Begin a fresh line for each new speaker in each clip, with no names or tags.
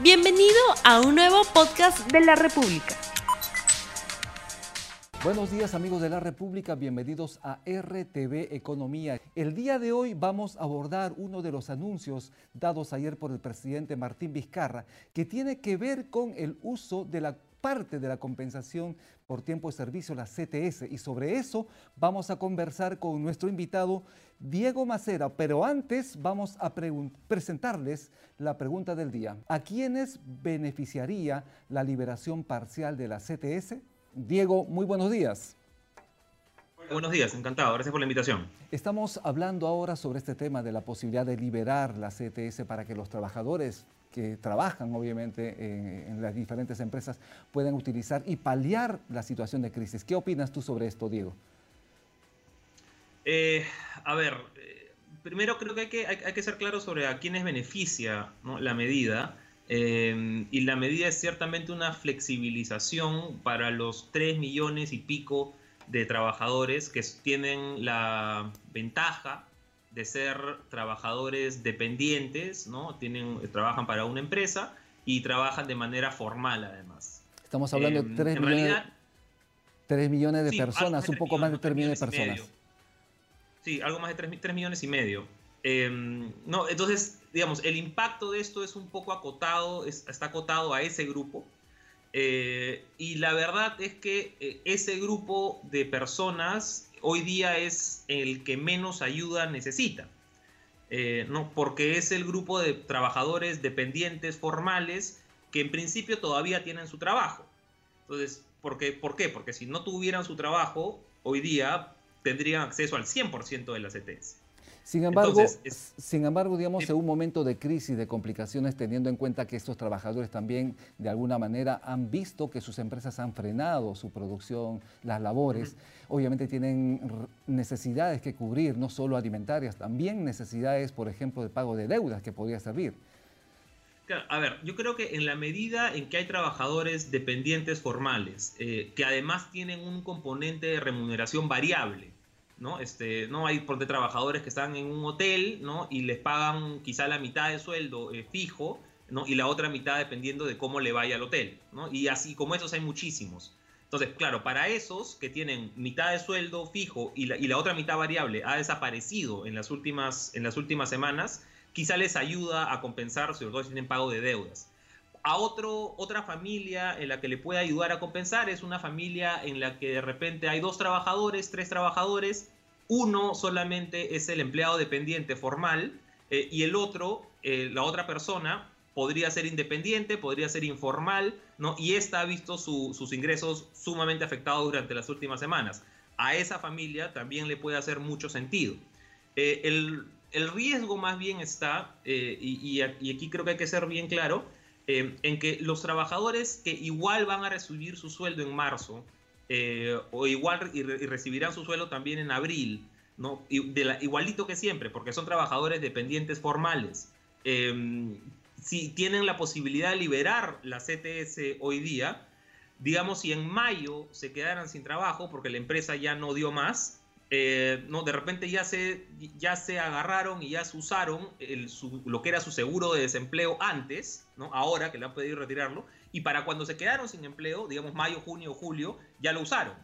Bienvenido a un nuevo podcast de la República.
Buenos días amigos de la República, bienvenidos a RTV Economía. El día de hoy vamos a abordar uno de los anuncios dados ayer por el presidente Martín Vizcarra, que tiene que ver con el uso de la parte de la compensación por tiempo de servicio, la CTS. Y sobre eso vamos a conversar con nuestro invitado Diego Macera. Pero antes vamos a presentarles la pregunta del día. ¿A quiénes beneficiaría la liberación parcial de la CTS? Diego, muy buenos días.
Buenos días, encantado. Gracias por la invitación.
Estamos hablando ahora sobre este tema de la posibilidad de liberar la CTS para que los trabajadores que trabajan obviamente en, las diferentes empresas puedan utilizar y paliar la situación de crisis. ¿Qué opinas tú sobre esto, Diego?
Eh, a ver, eh, primero creo que hay, que hay, que ser claro sobre a quiénes beneficia la medida. Eh, y la medida es ciertamente una flexibilización para los 3 millones y pico de trabajadores que tienen la ventaja de ser trabajadores dependientes, ¿no? Tienen, trabajan para una empresa y trabajan de manera formal además.
Estamos hablando de 3 millones, 3 millones de personas, un poco más de 3 millones de personas.
Sí, algo más de 3, 3 millones y medio. Em, no, entonces, digamos, el impacto de esto es un poco acotado, está acotado a ese grupo. Eh, y la verdad es que eh, ese grupo de personas hoy día es el que menos ayuda necesita. Eh, no, porque es el grupo de trabajadores dependientes formales que en principio todavía tienen su trabajo. Entonces, ¿por qué? ¿Por qué? Porque si no tuvieran su trabajo, hoy día tendrían acceso al 100% de las ETS.
Sin embargo, sin embargo, digamos, en un momento de crisis, de complicaciones, teniendo en cuenta que estos trabajadores también, de alguna manera, han visto que sus empresas han frenado su producción, las labores, obviamente tienen necesidades que cubrir, no solo alimentarias, también necesidades, por ejemplo, de pago de deudas que podría servir.
A ver, yo creo que en la medida en que hay trabajadores dependientes formales, eh, que además tienen un componente de remuneración variable, ¿no? Este, no hay por de trabajadores que están en un hotel, ¿no? Y les pagan quizá la mitad de sueldo eh, fijo, ¿no? Y la otra mitad dependiendo de cómo le vaya al hotel, ¿no? Y así como esos hay muchísimos. Entonces, claro, para esos que tienen mitad de sueldo fijo y la, y la otra mitad variable ha desaparecido en las últimas, en las últimas semanas, quizá les ayuda a compensar, sobre todo si tienen pago de deudas. A otro, otra familia en la que le puede ayudar a compensar es una familia en la que de repente hay dos trabajadores, tres trabajadores, uno solamente es el empleado dependiente formal eh, y el otro, eh, la otra persona, podría ser independiente, podría ser informal, ¿no? Y esta ha visto sus ingresos sumamente afectados durante las últimas semanas. A esa familia también le puede hacer mucho sentido. Eh, el, riesgo más bien está, y aquí creo que hay que ser bien claro, eh, en que los trabajadores que igual van a recibir su sueldo en marzo, eh, o igual y, recibirán su sueldo también en abril, ¿no? igualito que siempre, porque son trabajadores dependientes formales. Em, si tienen la posibilidad de liberar la CTS hoy día, digamos, si en mayo se quedaran sin trabajo porque la empresa ya no dio más, eh, no, de repente ya se, ya se agarraron y ya se usaron lo que era su seguro de desempleo antes, ¿no? ahora que le han pedido retirarlo, y para cuando se quedaron sin empleo, digamos mayo, junio, julio, ya lo usaron.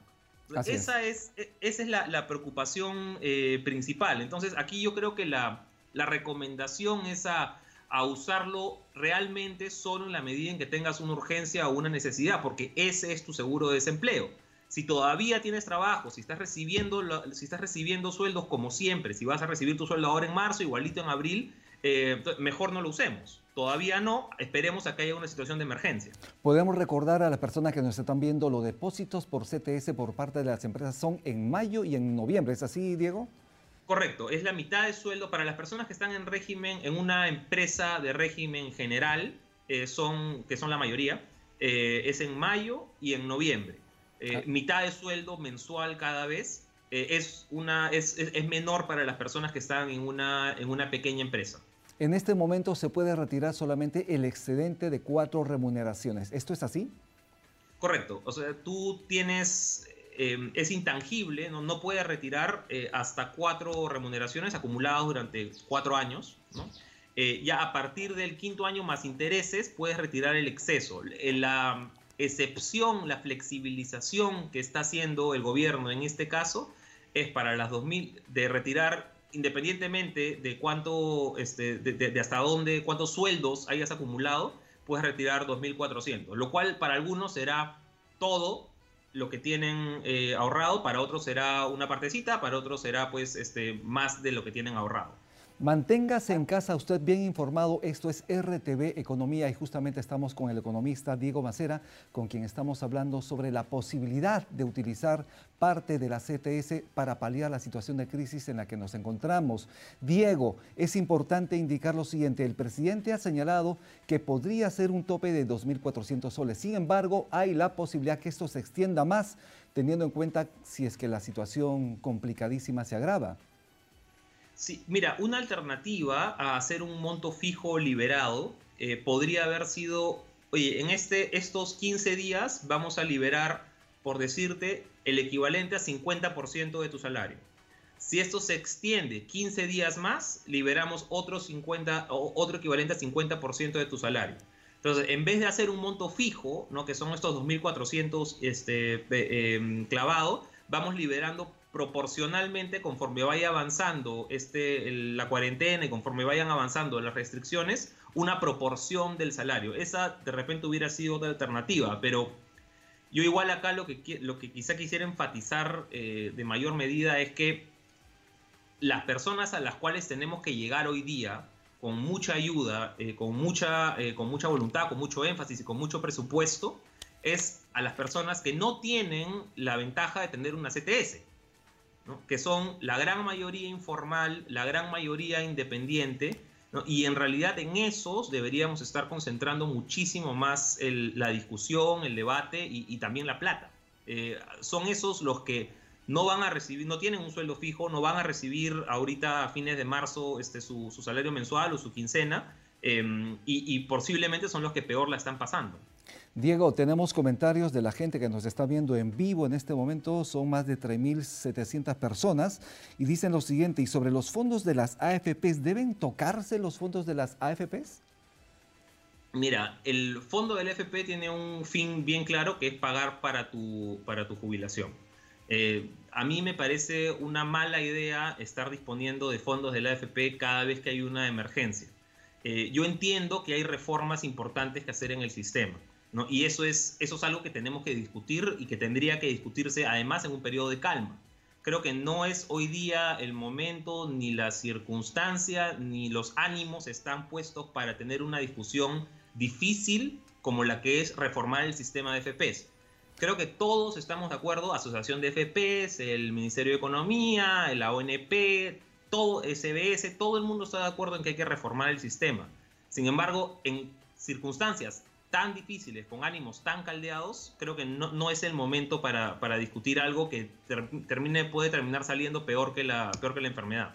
esa es. E, esa es la, preocupación eh, principal. Entonces aquí yo creo que la, recomendación es a, a usarlo realmente solo en la medida en que tengas una urgencia o una necesidad, porque ese es tu seguro de desempleo si todavía tienes trabajo, si estás recibiendo, si estás recibiendo sueldos como siempre, si vas a recibir tu sueldo ahora en marzo, igualito en abril, eh, mejor no lo usemos. Todavía no, esperemos a que haya una situación de emergencia.
Podemos recordar a las personas que nos están viendo, los depósitos por CTS por parte de las empresas son en mayo y en noviembre, ¿es así, Diego?
Correcto, es la mitad de sueldo para las personas que están en régimen, en una empresa de régimen general, eh, son, que son la mayoría, eh, es en mayo y en noviembre. Eh, ah. mitad de sueldo mensual cada vez, eh, es, una, es, es, menor para las personas que están en una, en una pequeña empresa.
En este momento se puede retirar solamente el excedente de cuatro remuneraciones. ¿Esto es así?
Correcto. O sea, tú tienes, eh, es intangible, no, no puedes retirar hasta cuatro remuneraciones acumuladas durante cuatro años, ¿no? eh, ya a partir del quinto año más intereses puedes retirar el exceso. La excepción, la flexibilización que está haciendo el gobierno en este caso es para las 2000 de retirar independientemente de cuánto, este, de, hasta dónde, cuántos sueldos hayas acumulado, puedes retirar 2.400, lo cual para algunos será todo lo que tienen eh, ahorrado, para otros será una partecita, para otros será pues este, más de lo que tienen ahorrado.
Manténgase en casa usted bien informado. Esto es RTV Economía y justamente estamos con el economista Diego Macera, con quien estamos hablando sobre la posibilidad de utilizar parte de la CTS para paliar la situación de crisis en la que nos encontramos. Diego, es importante indicar lo siguiente. El presidente ha señalado que podría ser un tope de 2.400 soles. Sin embargo, hay la posibilidad que esto se extienda más, teniendo en cuenta si es que la situación complicadísima se agrava.
Sí, mira, una alternativa a hacer un monto fijo liberado eh, podría haber sido, oye, en este, estos 15 días vamos a liberar, por decirte, el equivalente a 50% de tu salario. Si esto se extiende 15 días más, liberamos otro, 50, otro equivalente a 50% de tu salario. Entonces, en vez de hacer un monto fijo, ¿no? que son estos 2.400 este, eh, clavados, vamos liberando proporcionalmente conforme vaya avanzando este, la cuarentena y conforme vayan avanzando las restricciones, una proporción del salario. Esa de repente hubiera sido otra alternativa, pero yo igual acá lo que, lo que quizá quisiera enfatizar eh, de mayor medida es que las personas a las cuales tenemos que llegar hoy día con mucha ayuda, eh, con, mucha, eh, con mucha voluntad, con mucho énfasis y con mucho presupuesto, es a las personas que no tienen la ventaja de tener una CTS que son la gran mayoría informal, la gran mayoría independiente, y en realidad en esos deberíamos estar concentrando muchísimo más la discusión, el debate y, también la plata. Eh, son esos los que no van a recibir, no tienen un sueldo fijo, no van a recibir ahorita a fines de marzo este, su, salario mensual o su quincena, em, y posiblemente son los que peor la están pasando.
Diego, tenemos comentarios de la gente que nos está viendo en vivo en este momento, son más de 3.700 personas y dicen lo siguiente, y sobre los fondos de las AFPs, ¿deben tocarse los fondos de las AFPs?
Mira, el fondo del AFP tiene un fin bien claro que es pagar para tu, para tu jubilación. Eh, a mí me parece una mala idea estar disponiendo de fondos del AFP cada vez que hay una emergencia. Eh, yo entiendo que hay reformas importantes que hacer en el sistema y eso es, eso es algo que tenemos que discutir y que tendría que discutirse además en un periodo de calma. Creo que no es hoy día el momento, ni la circunstancia, ni los ánimos están puestos para tener una discusión difícil como la que es reformar el sistema de FPS. Creo que todos estamos de acuerdo, Asociación de FPS, el Ministerio de Economía, la ONP, todo SBS, todo el mundo está de acuerdo en que hay que reformar el sistema. Sin embargo, en circunstancias tan difíciles, con ánimos tan caldeados, creo que no, es el momento para, discutir algo que termine, puede terminar saliendo peor que, la, peor que la enfermedad.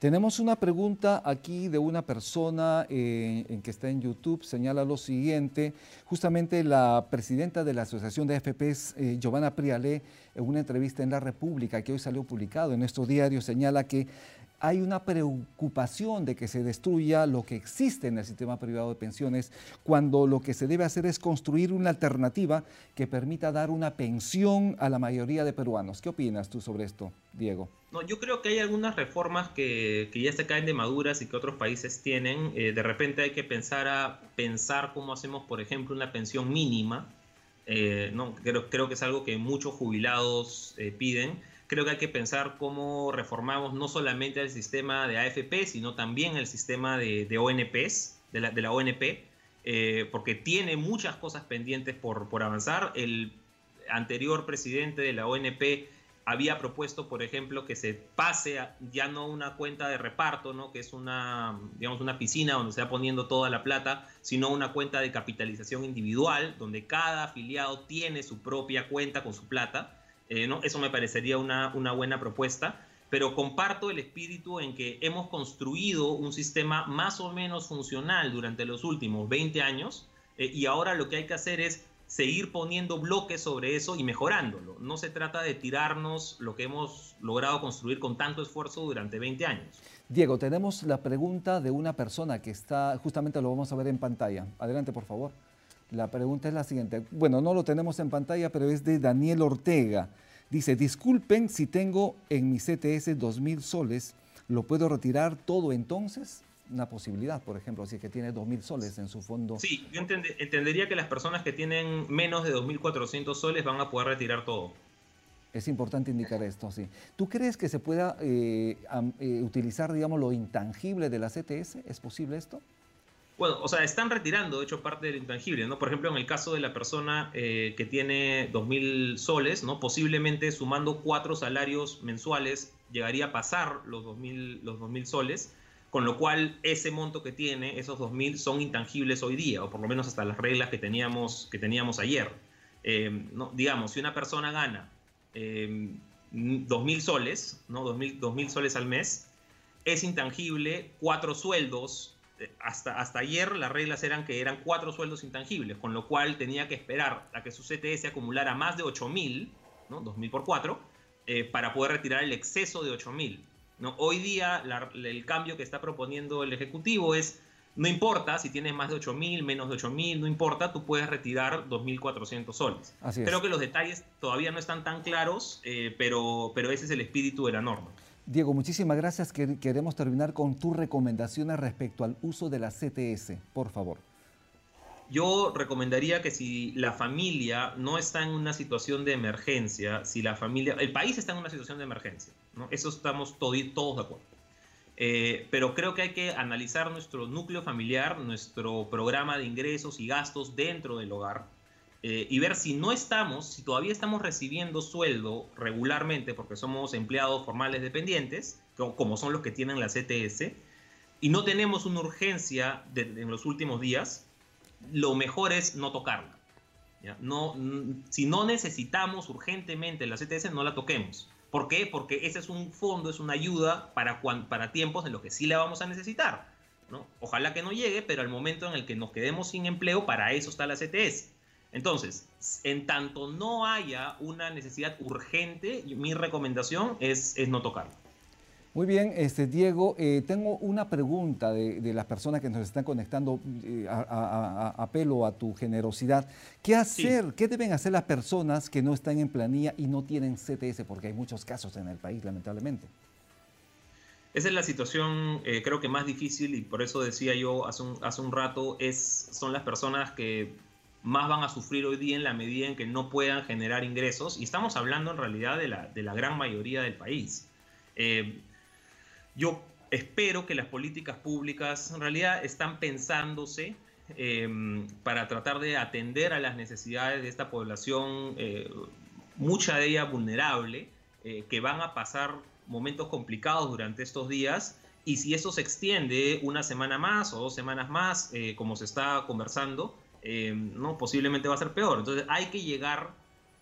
Tenemos una pregunta aquí de una persona eh, en que está en YouTube, señala lo siguiente, justamente la presidenta de la Asociación de FPs, eh, Giovanna Prialé, en una entrevista en La República que hoy salió publicado en estos diarios, señala que hay una preocupación de que se destruya lo que existe en el sistema privado de pensiones, cuando lo que se debe hacer es construir una alternativa que permita dar una pensión a la mayoría de peruanos. ¿Qué opinas tú sobre esto, Diego?
No, yo creo que hay algunas reformas que, ya se caen de maduras y que otros países tienen. Eh, de repente hay que pensar a pensar cómo hacemos, por ejemplo, una pensión mínima. Eh, no, creo, creo que es algo que muchos jubilados eh, piden creo que hay que pensar cómo reformamos no solamente el sistema de AFP, sino también el sistema de, ONPs, de la, de la ONP, eh, porque tiene muchas cosas pendientes por, por avanzar. El anterior presidente de la ONP había propuesto, por ejemplo, que se pase ya no una cuenta de reparto, ¿no? que es una, digamos, una piscina donde se va poniendo toda la plata, sino una cuenta de capitalización individual, donde cada afiliado tiene su propia cuenta con su plata eh, ¿no? Eso me parecería una, buena propuesta, pero comparto el espíritu en que hemos construido un sistema más o menos funcional durante los últimos 20 años eh, y ahora lo que hay que hacer es seguir poniendo bloques sobre eso y mejorándolo. No se trata de tirarnos lo que hemos logrado construir con tanto esfuerzo durante 20 años.
Diego, tenemos la pregunta de una persona que está, justamente lo vamos a ver en pantalla. Adelante, por favor. La pregunta es la siguiente. Bueno, no lo tenemos en pantalla, pero es de Daniel Ortega. Dice, disculpen si tengo en mi CTS 2.000 soles, ¿lo puedo retirar todo entonces? una posibilidad, por ejemplo, si es que tiene 2.000 soles en su fondo.
Sí, yo entendería que las personas que tienen menos de 2.400 soles van a poder retirar todo.
Es importante indicar esto, sí. ¿Tú crees que se pueda eh, eh, utilizar, digamos, lo intangible de la CTS? ¿Es posible esto?
O sea, están retirando, de hecho, parte del intangible, ¿no? Por ejemplo, en el caso de la persona eh, que tiene 2.000 soles, ¿no? Posiblemente sumando cuatro salarios mensuales llegaría a pasar los 2.000 los soles, con lo cual ese monto que tiene, esos 2.000, son intangibles hoy día, o por lo menos hasta las reglas que teníamos, que teníamos ayer. ¿no? Digamos, si una persona gana eh, 2.000 soles, ¿no? 2.000, soles al mes, es intangible cuatro sueldos. Eh, hasta, hasta ayer las reglas eran que eran cuatro sueldos intangibles, con lo cual tenía que esperar a que su CTS acumulara más de 8.000, ¿no? 2.000 por 4, eh, para poder retirar el exceso de 8.000. ¿no? Hoy día el cambio que está proponiendo el Ejecutivo es no importa si tienes más de 8.000, menos de 8.000, no importa, tú puedes retirar 2.400 soles. Creo que los detalles todavía no están tan claros, eh, pero, pero ese es el espíritu de la norma.
Diego, muchísimas gracias. Queremos terminar con tus recomendaciones respecto al uso de la CTS, por favor.
Yo recomendaría que si la familia no está en una situación de emergencia, si la familia, el país está en una situación de emergencia, ¿no? Eso estamos todos de acuerdo. Eh, pero creo que hay que analizar nuestro núcleo familiar, nuestro programa de ingresos y gastos dentro del hogar eh, y ver si no estamos, si todavía estamos recibiendo sueldo regularmente porque somos empleados formales dependientes, como son los que tienen la CTS, y no tenemos una urgencia en los últimos días, lo mejor es no tocarla. No, si no necesitamos urgentemente la CTS, no la toquemos. ¿Por qué? Porque ese es un fondo, es una ayuda para, para tiempos en los que sí la vamos a necesitar. ¿no? Ojalá que no llegue, pero al momento en el que nos quedemos sin empleo, para eso está la CTS. Entonces, en tanto no haya una necesidad urgente, mi recomendación es, es no tocarlo.
Muy bien, este, Diego, eh, tengo una pregunta de, las personas que nos están conectando, eh, a, apelo a tu generosidad. ¿Qué hacer, qué deben hacer las personas que no están en planilla y no tienen CTS? Porque hay muchos casos en el país, lamentablemente.
Esa es la situación, eh, creo que más difícil, y por eso decía yo hace un, hace un rato, es, son las personas que más van a sufrir hoy día en la medida en que no puedan generar ingresos, y estamos hablando en realidad de la, de la gran mayoría del país. Yo espero que las políticas públicas en realidad están pensándose em, para tratar de atender a las necesidades de esta población, eh, mucha de ella vulnerable, eh, que van a pasar momentos complicados durante estos días. Y si eso se extiende una semana más o dos semanas más, eh, como se está conversando, em, no posiblemente va a ser peor. Entonces hay que llegar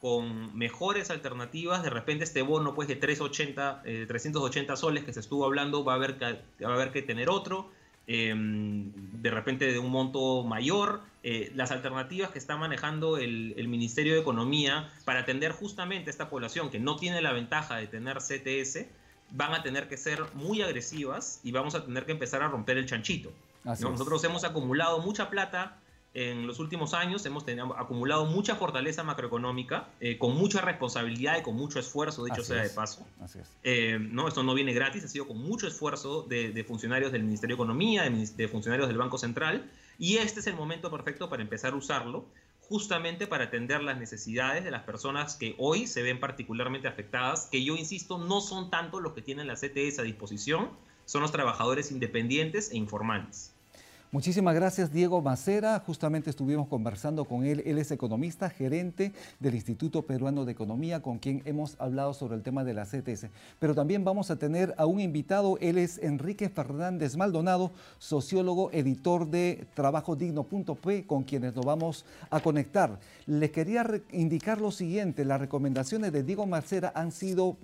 con mejores alternativas, de repente este bono pues de 380, 380 eh, soles que se estuvo hablando va a haber que, va a haber que tener otro, em, de repente de un monto mayor, eh, las alternativas que está manejando el, el, Ministerio de Economía para atender justamente a esta población que no tiene la ventaja de tener CTS, van a tener que ser muy agresivas y vamos a tener que empezar a romper el chanchito. Nosotros hemos acumulado mucha plata en los últimos años hemos tenido, acumulado mucha fortaleza macroeconómica, eh, con mucha responsabilidad y con mucho esfuerzo, dicho sea de paso. Eh, ¿no? Esto no viene gratis, ha sido con mucho esfuerzo de, funcionarios del Ministerio de Economía, de, funcionarios del Banco Central, y este es el momento perfecto para empezar a usarlo, justamente para atender las necesidades de las personas que hoy se ven particularmente afectadas, que yo insisto, no son tanto los que tienen la CTS a disposición, son los trabajadores independientes e informales.
Muchísimas gracias, Diego Macera. Justamente estuvimos conversando con él. Él es economista, gerente del Instituto Peruano de Economía, con quien hemos hablado sobre el tema de la CTS. Pero también vamos a tener a un invitado. Él es Enrique Fernández Maldonado, sociólogo, editor de trabajodigno.p, con quienes nos vamos a conectar. Les quería indicar lo siguiente. Las recomendaciones de Diego Macera han sido,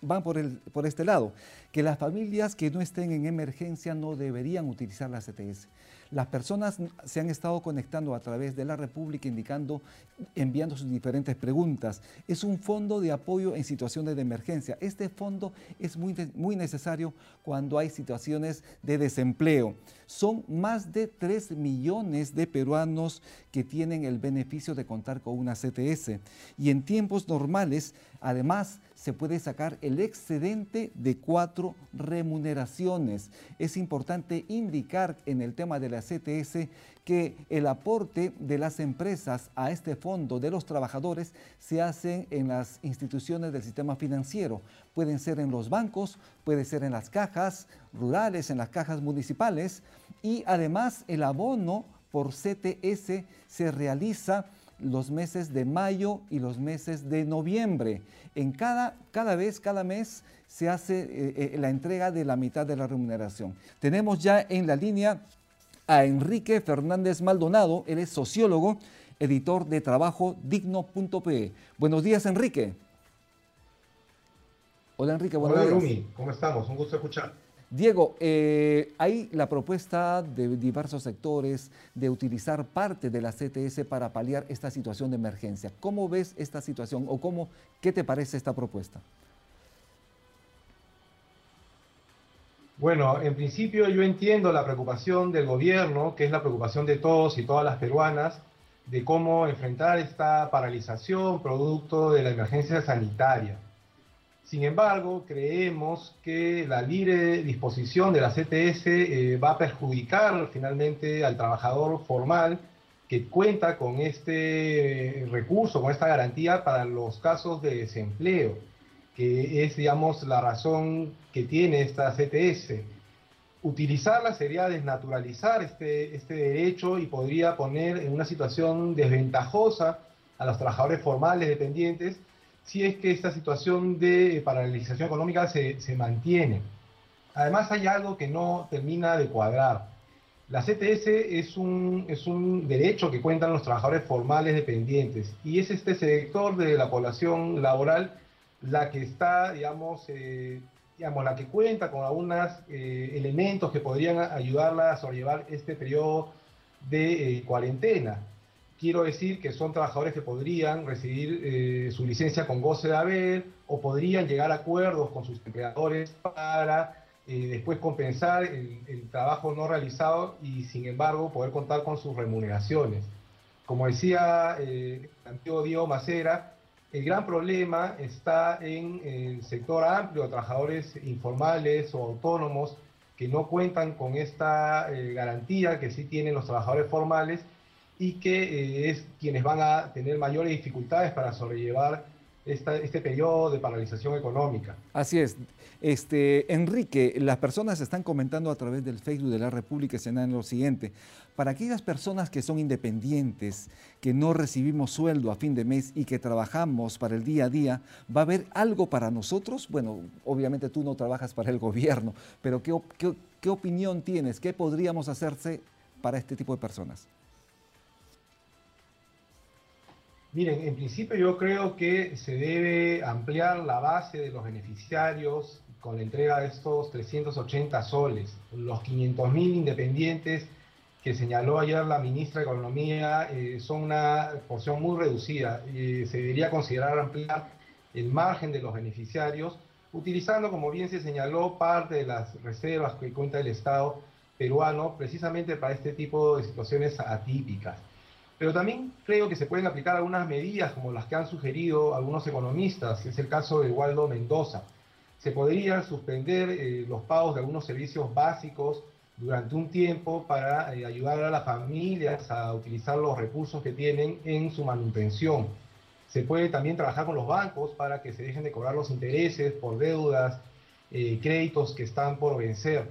van por, el, por este lado, que las familias que no estén en emergencia no deberían utilizar la CTS. Las personas se han estado conectando a través de la República indicando, enviando sus diferentes preguntas. Es un fondo de apoyo en situaciones de emergencia. Este fondo es muy, muy necesario cuando hay situaciones de desempleo. Son más de 3 millones de peruanos que tienen el beneficio de contar con una CTS. Y en tiempos normales, además, se puede sacar el excedente de cuatro remuneraciones. Es importante indicar en el tema de la CTS que el aporte de las empresas a este fondo de los trabajadores se hace en las instituciones del sistema financiero. Pueden ser en los bancos, puede ser en las cajas rurales, en las cajas municipales y además el abono por CTS se realiza los meses de mayo y los meses de noviembre. En cada, cada vez, cada mes se hace eh, eh, la entrega de la mitad de la remuneración. Tenemos ya en la línea a Enrique Fernández Maldonado, él es sociólogo, editor de trabajo digno.pe. Buenos días, Enrique.
Hola, Enrique, buenos Hola, Rumi, ¿cómo estamos? Un gusto escuchar.
Diego, eh, hay la propuesta de diversos sectores de utilizar parte de la CTS para paliar esta situación de emergencia. ¿Cómo ves esta situación o cómo, qué te parece esta propuesta?
Bueno, en principio yo entiendo la preocupación del gobierno, que es la preocupación de todos y todas las peruanas, de cómo enfrentar esta paralización producto de la emergencia sanitaria. Sin embargo, creemos que la libre disposición de la CTS eh, va a perjudicar finalmente al trabajador formal que cuenta con este recurso, con esta garantía para los casos de desempleo, que es, digamos, la razón que tiene esta CTS. Utilizarla sería desnaturalizar este, este derecho y podría poner en una situación desventajosa a los trabajadores formales dependientes si es que esta situación de paralización económica se, mantiene. Además hay algo que no termina de cuadrar. La CTS es un, es un derecho que cuentan los trabajadores formales dependientes y es este sector de la población laboral la que está, digamos, eh, digamos la que cuenta con algunos eh, elementos que podrían ayudarla a sobrellevar este periodo de eh, cuarentena quiero decir que son trabajadores que podrían recibir eh, su licencia con goce de haber o podrían llegar a acuerdos con sus empleadores para eh, después compensar el, trabajo no realizado y sin embargo poder contar con sus remuneraciones. Como decía eh, antiguo Diego Macera, el gran problema está en el sector amplio de trabajadores informales o autónomos que no cuentan con esta garantía que sí tienen los trabajadores formales y que eh, es quienes van a tener mayores dificultades para sobrellevar este periodo de paralización económica.
Así es. Este, Enrique, las personas están comentando a través del Facebook de la República en lo siguiente. Para aquellas personas que son independientes, que no recibimos sueldo a fin de mes y que trabajamos para el día a día, ¿va a haber algo para nosotros? Bueno, obviamente tú no trabajas para el gobierno, pero ¿qué, qué, qué opinión tienes? ¿Qué podríamos hacerse para este tipo de personas?
Miren, en principio yo creo que se debe ampliar la base de los beneficiarios con la entrega de estos 380 soles. Los 500.000 independientes que señaló ayer la ministra de Economía eh, son una porción muy reducida. y se debería considerar ampliar el margen de los beneficiarios, utilizando, como bien se señaló, parte de las reservas que cuenta el Estado peruano precisamente para este tipo de situaciones atípicas. Pero también creo que se pueden aplicar algunas medidas como las que han sugerido algunos economistas, es el caso de Waldo Mendoza. Se podrían suspender eh, los pagos de algunos servicios básicos durante un tiempo para eh, ayudar a las familias a utilizar los recursos que tienen en su manutención. Se puede también trabajar con los bancos para que se dejen de cobrar los intereses por deudas, eh, créditos que están por vencer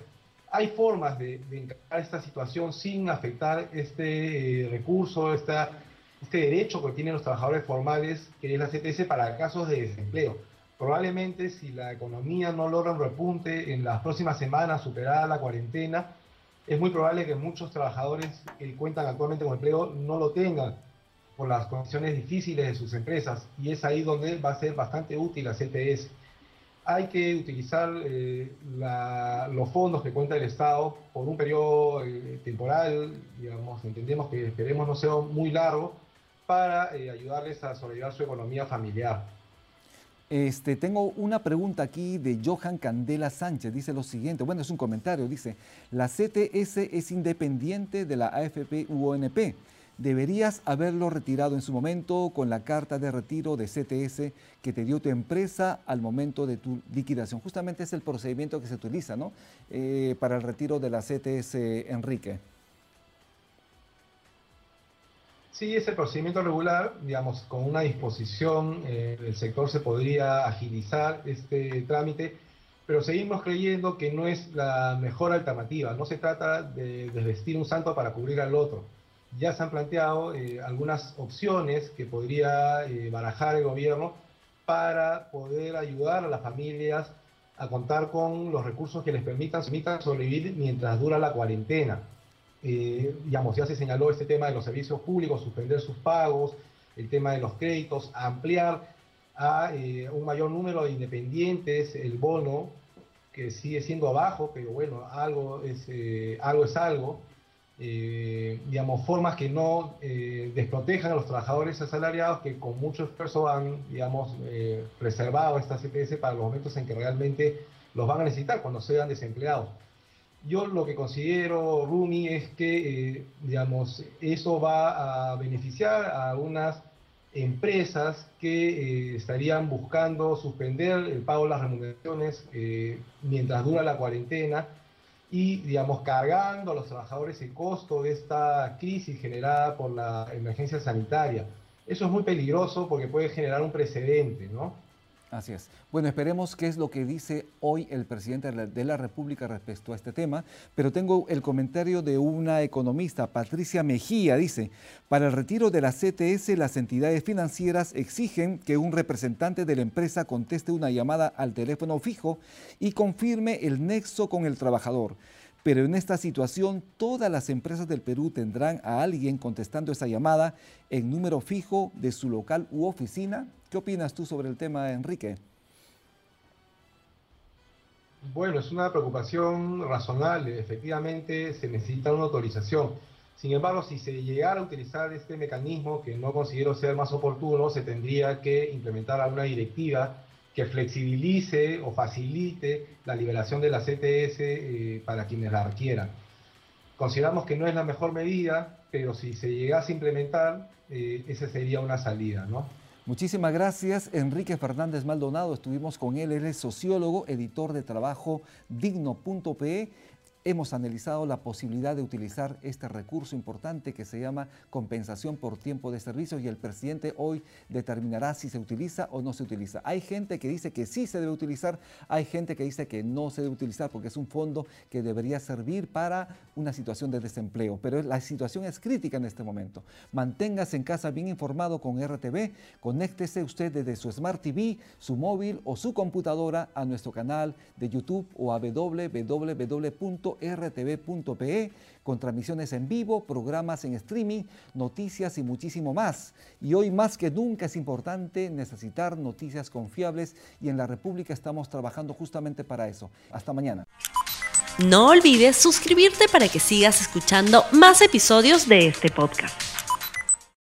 hay formas de, encarar esta situación sin afectar este eh, recurso, este derecho que tienen los trabajadores formales, que es la CTS, para casos de desempleo. Probablemente si la economía no logra un repunte en las próximas semanas, superada la cuarentena, es muy probable que muchos trabajadores que cuentan actualmente con empleo no lo tengan por las condiciones difíciles de sus empresas y es ahí donde va a ser bastante útil la CTS. Hay que utilizar eh, los fondos que cuenta el Estado por un periodo eh, temporal, digamos, entendemos que esperemos no sea muy largo, para eh, ayudarles a sobrellevar su economía familiar.
Este, tengo una pregunta aquí de Johan Candela Sánchez. Dice lo siguiente, bueno, es un comentario, dice, la CTS es independiente de la AFP UONP deberías haberlo retirado en su momento con la carta de retiro de CTS que te dio tu empresa al momento de tu liquidación. Justamente es el procedimiento que se utiliza ¿no? Eh, para el retiro de la CTS, Enrique.
Sí, es el procedimiento regular, digamos, con una disposición eh, del sector se podría agilizar este trámite, pero seguimos creyendo que no es la mejor alternativa. No se trata de desvestir un santo para cubrir al otro ya se han planteado eh, algunas opciones que podría eh, barajar el gobierno para poder ayudar a las familias a contar con los recursos que les permitan, sobrevivir mientras dura la cuarentena. Eh, ya se señaló este tema de los servicios públicos, suspender sus pagos, el tema de los créditos, ampliar a un mayor número de independientes el bono, que sigue siendo bajo, pero bueno, algo es, algo, es algo eh, digamos, formas que no eh, desprotejan a los trabajadores asalariados que con mucho esfuerzo han, digamos, eh, reservado esta CPS para los momentos en que realmente los van a necesitar cuando sean desempleados. Yo lo que considero, Rumi, es que, digamos, eso va a beneficiar a algunas empresas que estarían buscando suspender el pago de las remuneraciones mientras dura la cuarentena y, digamos, cargando a los trabajadores el costo de esta crisis generada por la emergencia sanitaria. Eso es muy peligroso porque puede generar un precedente, ¿no?
Así es. Bueno, esperemos qué es lo que dice hoy el presidente de la República respecto a este tema, pero tengo el comentario de una economista, Patricia Mejía, dice, para el retiro de la CTS, las entidades financieras exigen que un representante de la empresa conteste una llamada al teléfono fijo y confirme el nexo con el trabajador. Pero en esta situación, todas las empresas del Perú tendrán a alguien contestando esa llamada en número fijo de su local u oficina. ¿Qué opinas tú sobre el tema, Enrique?
Bueno, es una preocupación razonable. Efectivamente, se necesita una autorización. Sin embargo, si se llegara a utilizar este mecanismo, que no considero ser más oportuno, se tendría que implementar alguna directiva que flexibilice o facilite la liberación de la CTS eh, para quienes la requieran. Consideramos que no es la mejor medida, pero si se llegase a implementar, eh, esa sería una salida, ¿no?
Muchísimas gracias, Enrique Fernández Maldonado. Estuvimos con él, él es sociólogo, editor de trabajo digno.pe hemos analizado la posibilidad de utilizar este recurso importante que se llama compensación por tiempo de servicio y el presidente hoy determinará si se utiliza o no se utiliza. Hay gente que dice que sí se debe utilizar, hay gente que dice que no se debe utilizar porque es un fondo que debería servir para una situación de desempleo, pero la situación es crítica en este momento. Manténgase en casa bien informado con RTV, conéctese usted desde su Smart TV, su móvil o su computadora a nuestro canal de YouTube o a www rtv.pe con transmisiones en vivo, programas en streaming, noticias y muchísimo más. Y hoy más que nunca es importante necesitar noticias confiables y en la República estamos trabajando justamente para eso. Hasta mañana.
No olvides suscribirte para que sigas escuchando más episodios de este podcast.